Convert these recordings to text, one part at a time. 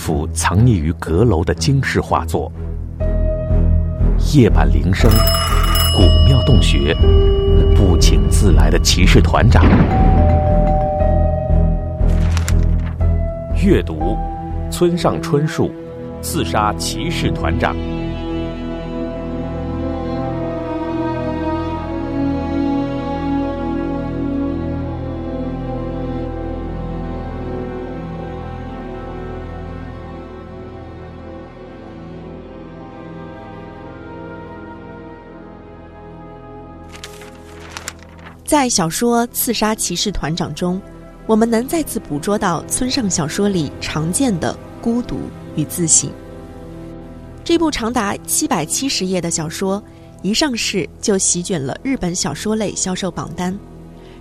幅藏匿于阁楼的惊世画作，夜半铃声，古庙洞穴，不请自来的骑士团长。阅读：村上春树，刺杀骑士团长。在小说《刺杀骑士团长》中，我们能再次捕捉到村上小说里常见的孤独与自省。这部长达七百七十页的小说一上市就席卷了日本小说类销售榜单。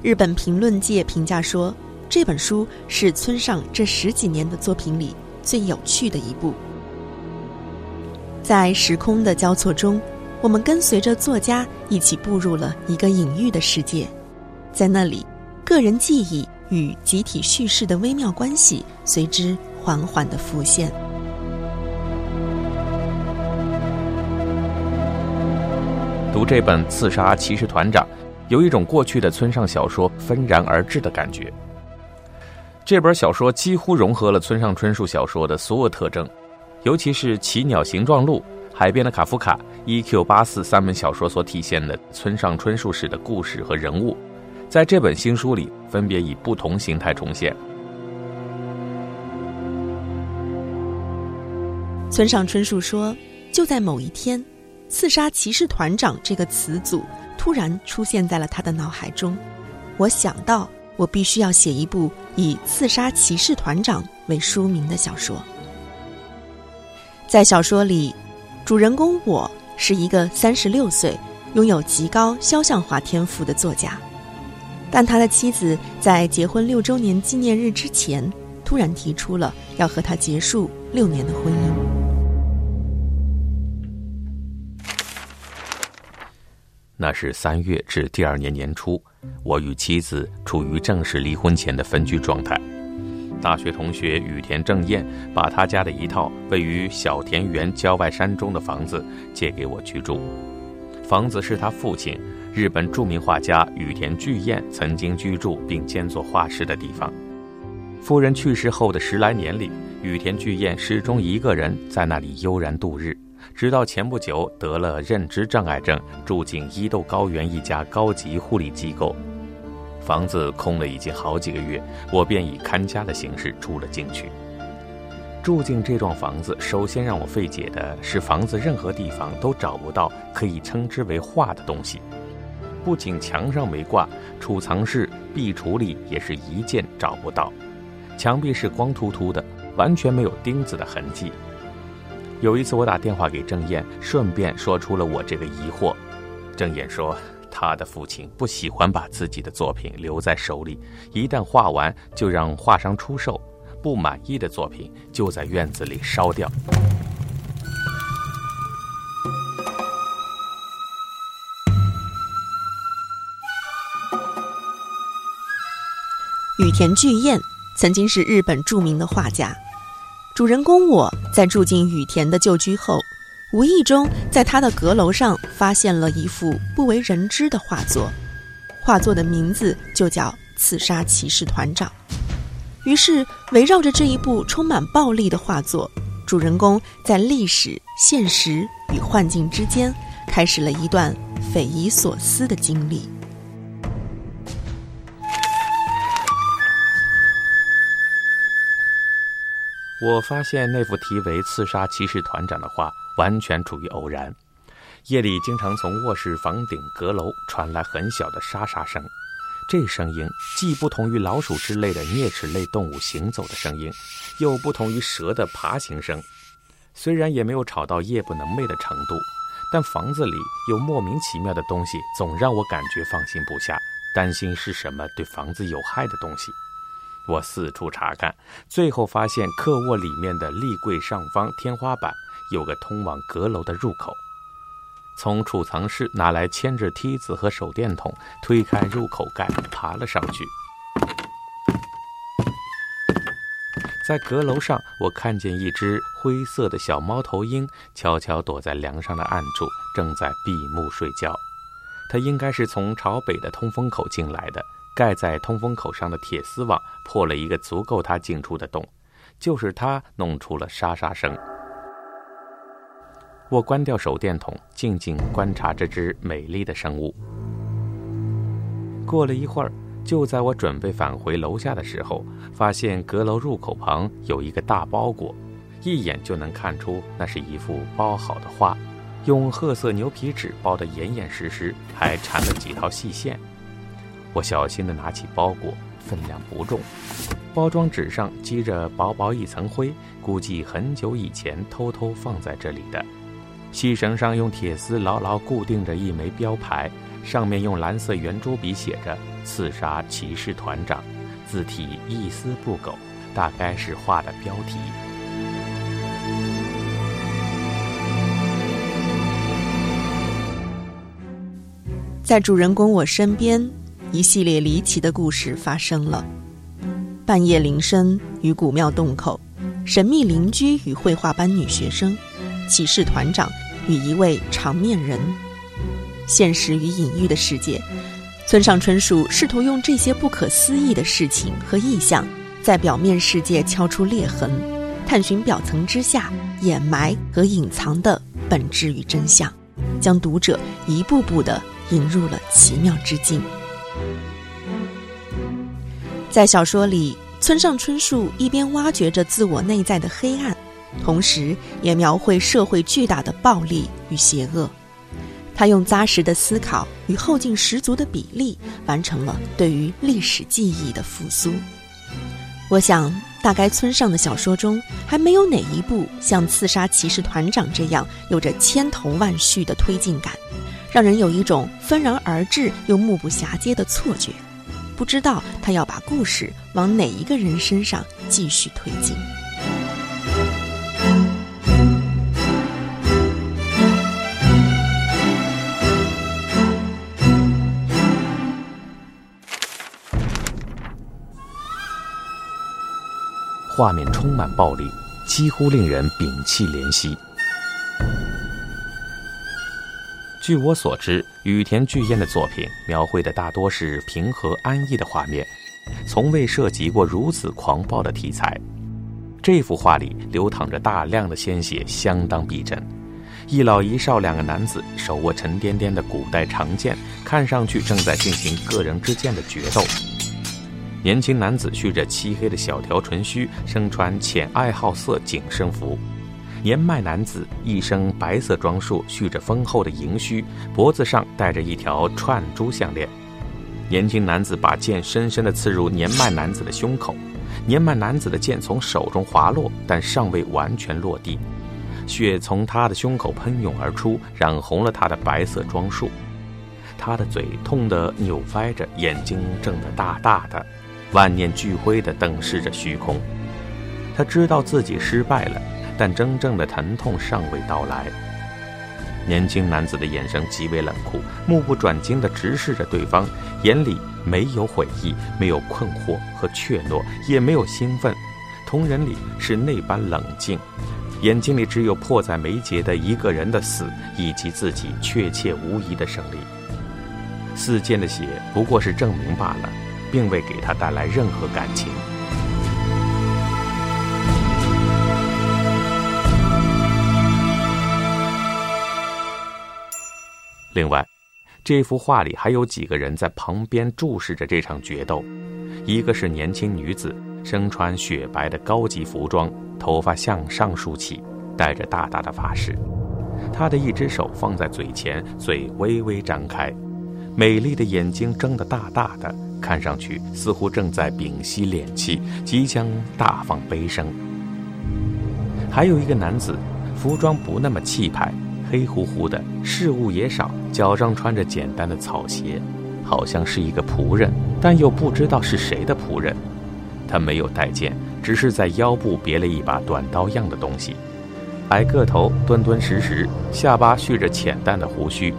日本评论界评价说，这本书是村上这十几年的作品里最有趣的一部。在时空的交错中，我们跟随着作家一起步入了一个隐喻的世界。在那里，个人记忆与集体叙事的微妙关系随之缓缓的浮现。读这本《刺杀骑士团长》，有一种过去的村上小说纷然而至的感觉。这本小说几乎融合了村上春树小说的所有特征，尤其是《奇鸟形状录》《海边的卡夫卡》《E.Q. 八四》三本小说所体现的村上春树式的故事和人物。在这本新书里，分别以不同形态重现。村上春树说：“就在某一天，刺杀骑士团长这个词组突然出现在了他的脑海中。我想到，我必须要写一部以刺杀骑士团长为书名的小说。在小说里，主人公我是一个三十六岁、拥有极高肖像画天赋的作家。”但他的妻子在结婚六周年纪念日之前，突然提出了要和他结束六年的婚姻。那是三月至第二年年初，我与妻子处于正式离婚前的分居状态。大学同学羽田正彦把他家的一套位于小田园郊外山中的房子借给我居住，房子是他父亲。日本著名画家羽田巨彦曾经居住并兼做画师的地方。夫人去世后的十来年里，羽田巨彦始终一个人在那里悠然度日，直到前不久得了认知障碍症，住进伊豆高原一家高级护理机构。房子空了已经好几个月，我便以看家的形式住了进去。住进这幢房子，首先让我费解的是，房子任何地方都找不到可以称之为画的东西。不仅墙上没挂，储藏室、壁橱里也是一件找不到。墙壁是光秃秃的，完全没有钉子的痕迹。有一次我打电话给郑燕，顺便说出了我这个疑惑。郑燕说，他的父亲不喜欢把自己的作品留在手里，一旦画完就让画商出售，不满意的作品就在院子里烧掉。田巨彦曾经是日本著名的画家，主人公我在住进羽田的旧居后，无意中在他的阁楼上发现了一幅不为人知的画作，画作的名字就叫《刺杀骑士团长》。于是，围绕着这一部充满暴力的画作，主人公在历史、现实与幻境之间，开始了一段匪夷所思的经历。我发现那幅题为《刺杀骑士团长》的画完全出于偶然。夜里经常从卧室房顶阁楼传来很小的沙沙声，这声音既不同于老鼠之类的啮齿类动物行走的声音，又不同于蛇的爬行声。虽然也没有吵到夜不能寐的程度，但房子里有莫名其妙的东西，总让我感觉放心不下，担心是什么对房子有害的东西。我四处查看，最后发现客卧里面的立柜上方天花板有个通往阁楼的入口。从储藏室拿来牵制梯子和手电筒，推开入口盖，爬了上去。在阁楼上，我看见一只灰色的小猫头鹰悄悄躲在梁上的暗处，正在闭目睡觉。它应该是从朝北的通风口进来的。盖在通风口上的铁丝网破了一个足够它进出的洞，就是它弄出了沙沙声。我关掉手电筒，静静观察这只美丽的生物。过了一会儿，就在我准备返回楼下的时候，发现阁楼入口旁有一个大包裹，一眼就能看出那是一幅包好的画，用褐色牛皮纸包得严严实实，还缠了几条细线。我小心地拿起包裹，分量不重，包装纸上积着薄薄一层灰，估计很久以前偷偷放在这里的。细绳上用铁丝牢牢固定着一枚标牌，上面用蓝色圆珠笔写着“刺杀骑士团长”，字体一丝不苟，大概是画的标题。在主人公我身边，一系列离奇的故事发生了：半夜铃声与古庙洞口，神秘邻居与绘画班女学生。骑士团长与一位长面人，现实与隐喻的世界，村上春树试图用这些不可思议的事情和意象，在表面世界敲出裂痕，探寻表层之下掩埋和隐藏的本质与真相，将读者一步步地引入了奇妙之境。在小说里，村上春树一边挖掘着自我内在的黑暗。同时，也描绘社会巨大的暴力与邪恶。他用扎实的思考与后劲十足的比例，完成了对于历史记忆的复苏。我想，大概村上的小说中，还没有哪一部像《刺杀骑士团长》这样有着千头万绪的推进感，让人有一种纷然而至又目不暇接的错觉，不知道他要把故事往哪一个人身上继续推进。画面充满暴力，几乎令人屏气怜惜。据我所知，羽田巨彦的作品描绘的大多是平和安逸的画面，从未涉及过如此狂暴的题材。这幅画里流淌着大量的鲜血，相当逼真。一老一少两个男子手握沉甸甸的古代长剑，看上去正在进行个人之间的决斗。年轻男子蓄着漆黑的小条唇须，身穿浅爱好色紧身服；年迈男子一身白色装束，蓄着丰厚的银须，脖子上戴着一条串珠项链。年轻男子把剑深深地刺入年迈男子的胸口，年迈男子的剑从手中滑落，但尚未完全落地，血从他的胸口喷涌而出，染红了他的白色装束。他的嘴痛得扭歪着，眼睛睁得大大的。万念俱灰地瞪视着虚空，他知道自己失败了，但真正的疼痛尚未到来。年轻男子的眼神极为冷酷，目不转睛地直视着对方，眼里没有悔意，没有困惑和怯懦，也没有兴奋，同人里是那般冷静，眼睛里只有迫在眉睫的一个人的死，以及自己确切无疑的胜利。四溅的血不过是证明罢了。并未给他带来任何感情。另外，这幅画里还有几个人在旁边注视着这场决斗。一个是年轻女子，身穿雪白的高级服装，头发向上梳起，戴着大大的发饰。她的一只手放在嘴前，嘴微微张开，美丽的眼睛睁得大大的。看上去似乎正在屏息敛气，即将大放悲声。还有一个男子，服装不那么气派，黑乎乎的，事物也少，脚上穿着简单的草鞋，好像是一个仆人，但又不知道是谁的仆人。他没有带剑，只是在腰部别了一把短刀样的东西。矮个头，敦敦实实，下巴蓄着浅淡的胡须，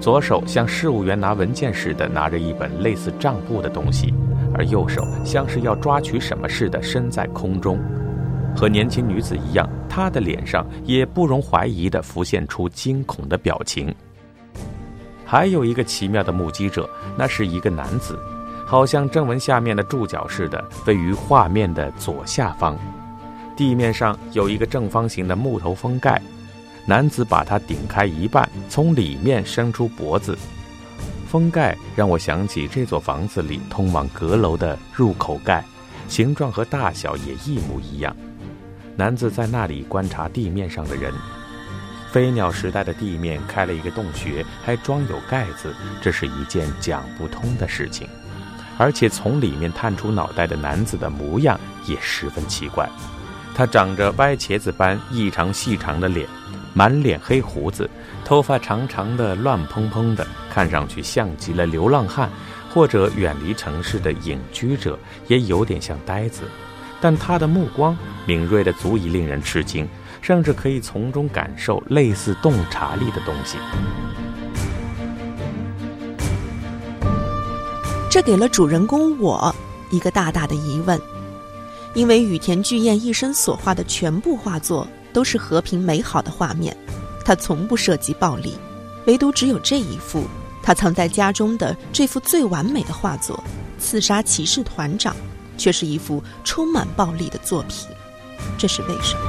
左手像事务员拿文件似的拿着一本类似账簿的东西，而右手像是要抓取什么似的伸在空中。和年轻女子一样，她的脸上也不容怀疑地浮现出惊恐的表情。还有一个奇妙的目击者，那是一个男子，好像正文下面的注脚似的，位于画面的左下方。地面上有一个正方形的木头封盖，男子把它顶开一半，从里面伸出脖子。封盖让我想起这座房子里通往阁楼的入口盖，形状和大小也一模一样。男子在那里观察地面上的人。飞鸟时代的地面开了一个洞穴，还装有盖子，这是一件讲不通的事情。而且从里面探出脑袋的男子的模样也十分奇怪。他长着歪茄子般异常细长的脸，满脸黑胡子，头发长长的、乱蓬蓬的，看上去像极了流浪汉，或者远离城市的隐居者，也有点像呆子。但他的目光敏锐的足以令人吃惊，甚至可以从中感受类似洞察力的东西。这给了主人公我一个大大的疑问。因为羽田巨彦一生所画的全部画作都是和平美好的画面，他从不涉及暴力，唯独只有这一幅他藏在家中的这幅最完美的画作《刺杀骑士团长》，却是一幅充满暴力的作品，这是为什么？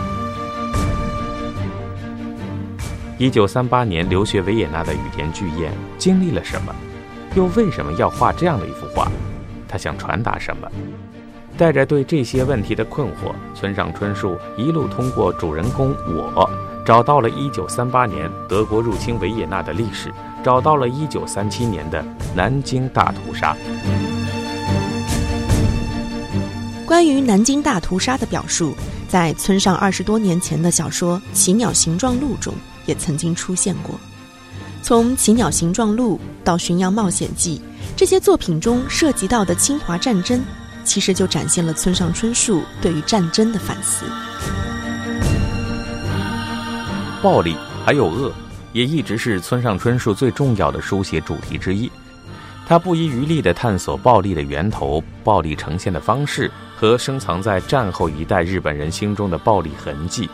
一九三八年留学维也纳的雨田巨彦经历了什么？又为什么要画这样的一幅画？他想传达什么？带着对这些问题的困惑，村上春树一路通过主人公我，找到了1938年德国入侵维也纳的历史，找到了1937年的南京大屠杀。关于南京大屠杀的表述，在村上二十多年前的小说《奇鸟形状录》中也曾经出现过。从《奇鸟形状录》到《巡洋冒险记》，这些作品中涉及到的侵华战争。其实就展现了村上春树对于战争的反思。暴力还有恶，也一直是村上春树最重要的书写主题之一。他不遗余力地探索暴力的源头、暴力呈现的方式和深藏在战后一代日本人心中的暴力痕迹。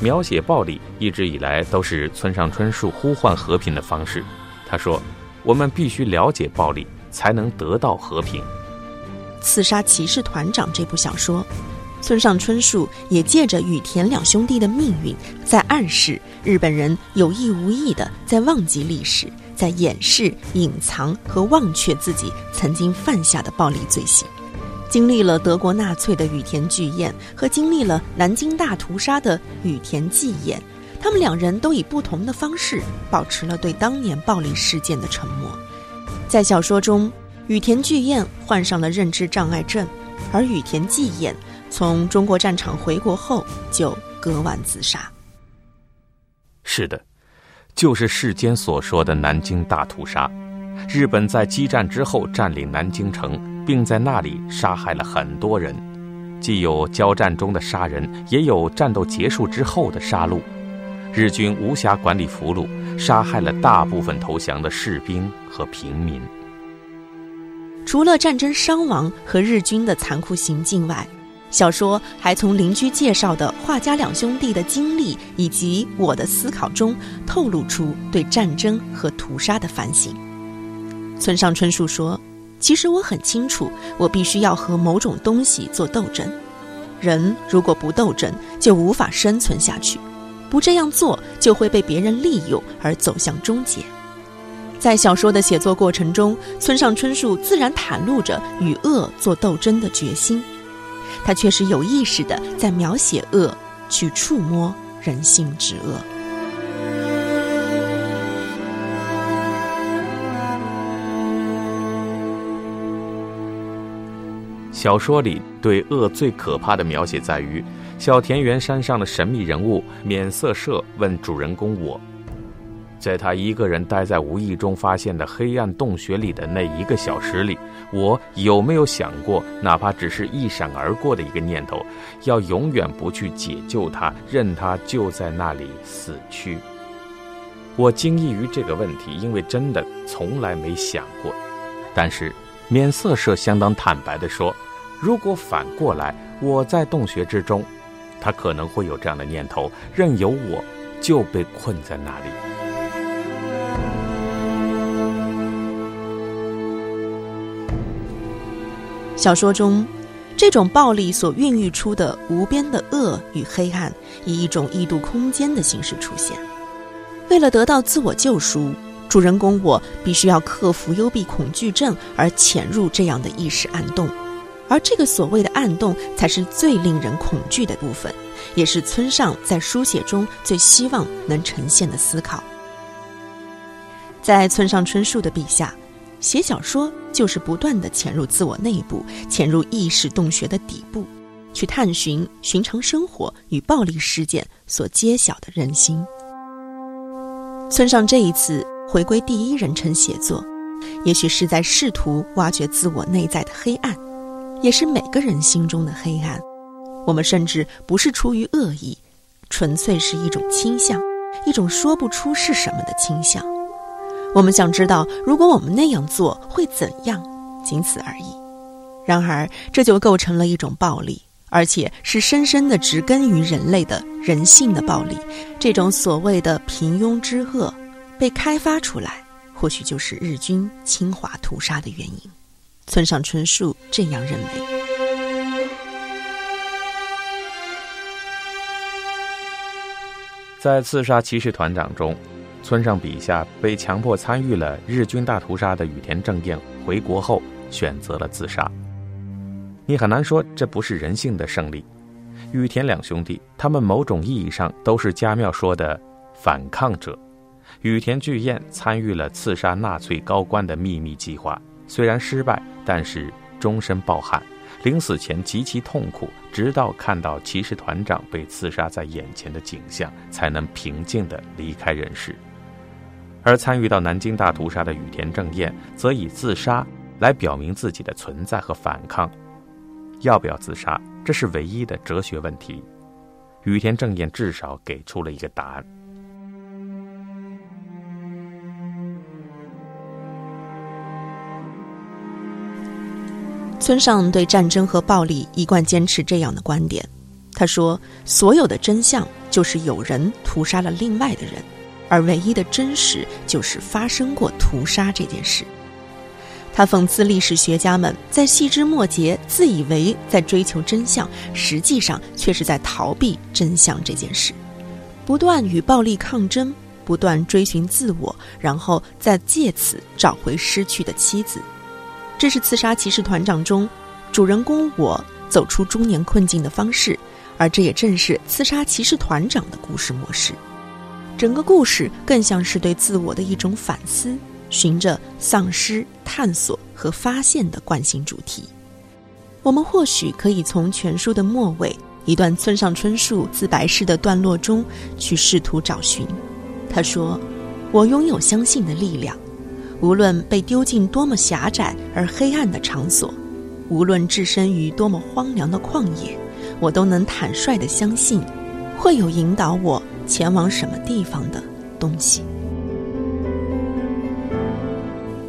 描写暴力一直以来都是村上春树呼唤和平的方式。他说：“我们必须了解暴力，才能得到和平。”《刺杀骑士团长》这部小说，村上春树也借着羽田两兄弟的命运，在暗示日本人有意无意的在忘记历史，在掩饰、隐藏和忘却自己曾经犯下的暴力罪行。经历了德国纳粹的羽田巨彦和经历了南京大屠杀的羽田纪彦，他们两人都以不同的方式保持了对当年暴力事件的沉默。在小说中。羽田巨彦患上了认知障碍症，而羽田纪彦从中国战场回国后就割腕自杀。是的，就是世间所说的南京大屠杀。日本在激战之后占领南京城，并在那里杀害了很多人，既有交战中的杀人，也有战斗结束之后的杀戮。日军无暇管理俘虏，杀害了大部分投降的士兵和平民。除了战争伤亡和日军的残酷行径外，小说还从邻居介绍的画家两兄弟的经历以及我的思考中透露出对战争和屠杀的反省。村上春树说：“其实我很清楚，我必须要和某种东西做斗争。人如果不斗争，就无法生存下去；不这样做，就会被别人利用而走向终结。”在小说的写作过程中，村上春树自然袒露着与恶做斗争的决心。他确实有意识的在描写恶，去触摸人性之恶。小说里对恶最可怕的描写在于，小田园山上的神秘人物免色社问主人公我。在他一个人待在无意中发现的黑暗洞穴里的那一个小时里，我有没有想过，哪怕只是一闪而过的一个念头，要永远不去解救他，任他就在那里死去？我惊异于这个问题，因为真的从来没想过。但是，免色社相当坦白地说，如果反过来，我在洞穴之中，他可能会有这样的念头，任由我就被困在那里。小说中，这种暴力所孕育出的无边的恶与黑暗，以一种异度空间的形式出现。为了得到自我救赎，主人公我必须要克服幽闭恐惧症，而潜入这样的意识暗洞。而这个所谓的暗洞，才是最令人恐惧的部分，也是村上在书写中最希望能呈现的思考。在村上春树的笔下。写小说就是不断的潜入自我内部，潜入意识洞穴的底部，去探寻寻常生活与暴力事件所揭晓的人心。村上这一次回归第一人称写作，也许是在试图挖掘自我内在的黑暗，也是每个人心中的黑暗。我们甚至不是出于恶意，纯粹是一种倾向，一种说不出是什么的倾向。我们想知道，如果我们那样做会怎样，仅此而已。然而，这就构成了一种暴力，而且是深深的植根于人类的人性的暴力。这种所谓的平庸之恶，被开发出来，或许就是日军侵华屠杀的原因。村上春树这样认为。在刺杀骑士团长中。村上笔下被强迫参与了日军大屠杀的羽田正彦回国后选择了自杀。你很难说这不是人性的胜利。羽田两兄弟，他们某种意义上都是家庙说的反抗者。羽田巨彦参与了刺杀纳粹高官的秘密计划，虽然失败，但是终身抱憾，临死前极其痛苦，直到看到骑士团长被刺杀在眼前的景象，才能平静地离开人世。而参与到南京大屠杀的羽田正彦，则以自杀来表明自己的存在和反抗。要不要自杀，这是唯一的哲学问题。羽田正彦至少给出了一个答案。村上对战争和暴力一贯坚持这样的观点。他说：“所有的真相就是有人屠杀了另外的人。”而唯一的真实就是发生过屠杀这件事。他讽刺历史学家们在细枝末节自以为在追求真相，实际上却是在逃避真相这件事，不断与暴力抗争，不断追寻自我，然后再借此找回失去的妻子。这是刺杀骑士团长中主人公我走出中年困境的方式，而这也正是刺杀骑士团长的故事模式。整个故事更像是对自我的一种反思，循着丧失、探索和发现的惯性主题。我们或许可以从全书的末尾一段村上春树自白式的段落中去试图找寻。他说：“我拥有相信的力量，无论被丢进多么狭窄而黑暗的场所，无论置身于多么荒凉的旷野，我都能坦率地相信，会有引导我。”前往什么地方的东西？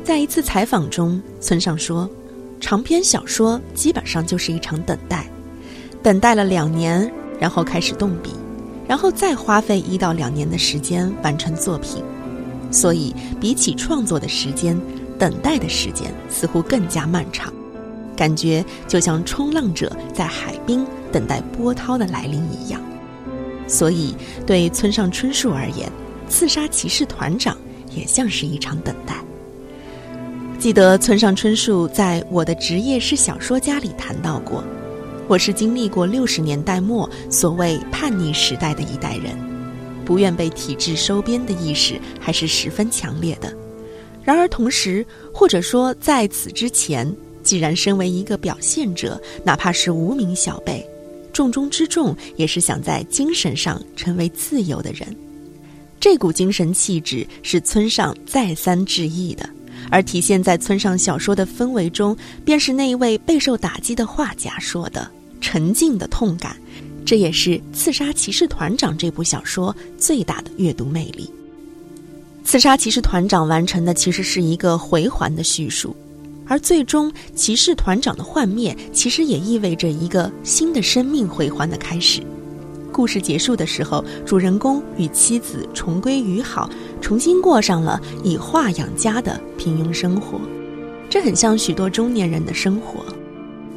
在一次采访中，村上说：“长篇小说基本上就是一场等待，等待了两年，然后开始动笔，然后再花费一到两年的时间完成作品。所以，比起创作的时间，等待的时间似乎更加漫长，感觉就像冲浪者在海滨等待波涛的来临一样。”所以，对村上春树而言，刺杀骑士团长也像是一场等待。记得村上春树在《我的职业是小说家》里谈到过：“我是经历过六十年代末所谓叛逆时代的一代人，不愿被体制收编的意识还是十分强烈的。然而，同时或者说在此之前，既然身为一个表现者，哪怕是无名小辈，重中之重也是想在精神上成为自由的人。这股精神气质是村上再三致意的，而体现在村上小说的氛围中，便是那一位备受打击的画家说的沉静的痛感。这也是《刺杀骑士团长》这部小说最大的阅读魅力。《刺杀骑士团长》完成的其实是一个回环的叙述，而最终骑士团长的幻灭，其实也意味着一个新的生命回环的开始。故事结束的时候，主人公与妻子重归于好，重新过上了以画养家的平庸生活。这很像许多中年人的生活。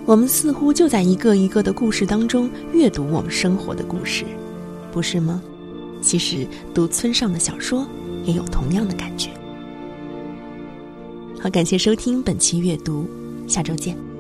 我们似乎就在一个一个的故事当中阅读我们生活的故事，不是吗？其实读村上的小说也有同样的感觉。好，感谢收听本期阅读，下周见。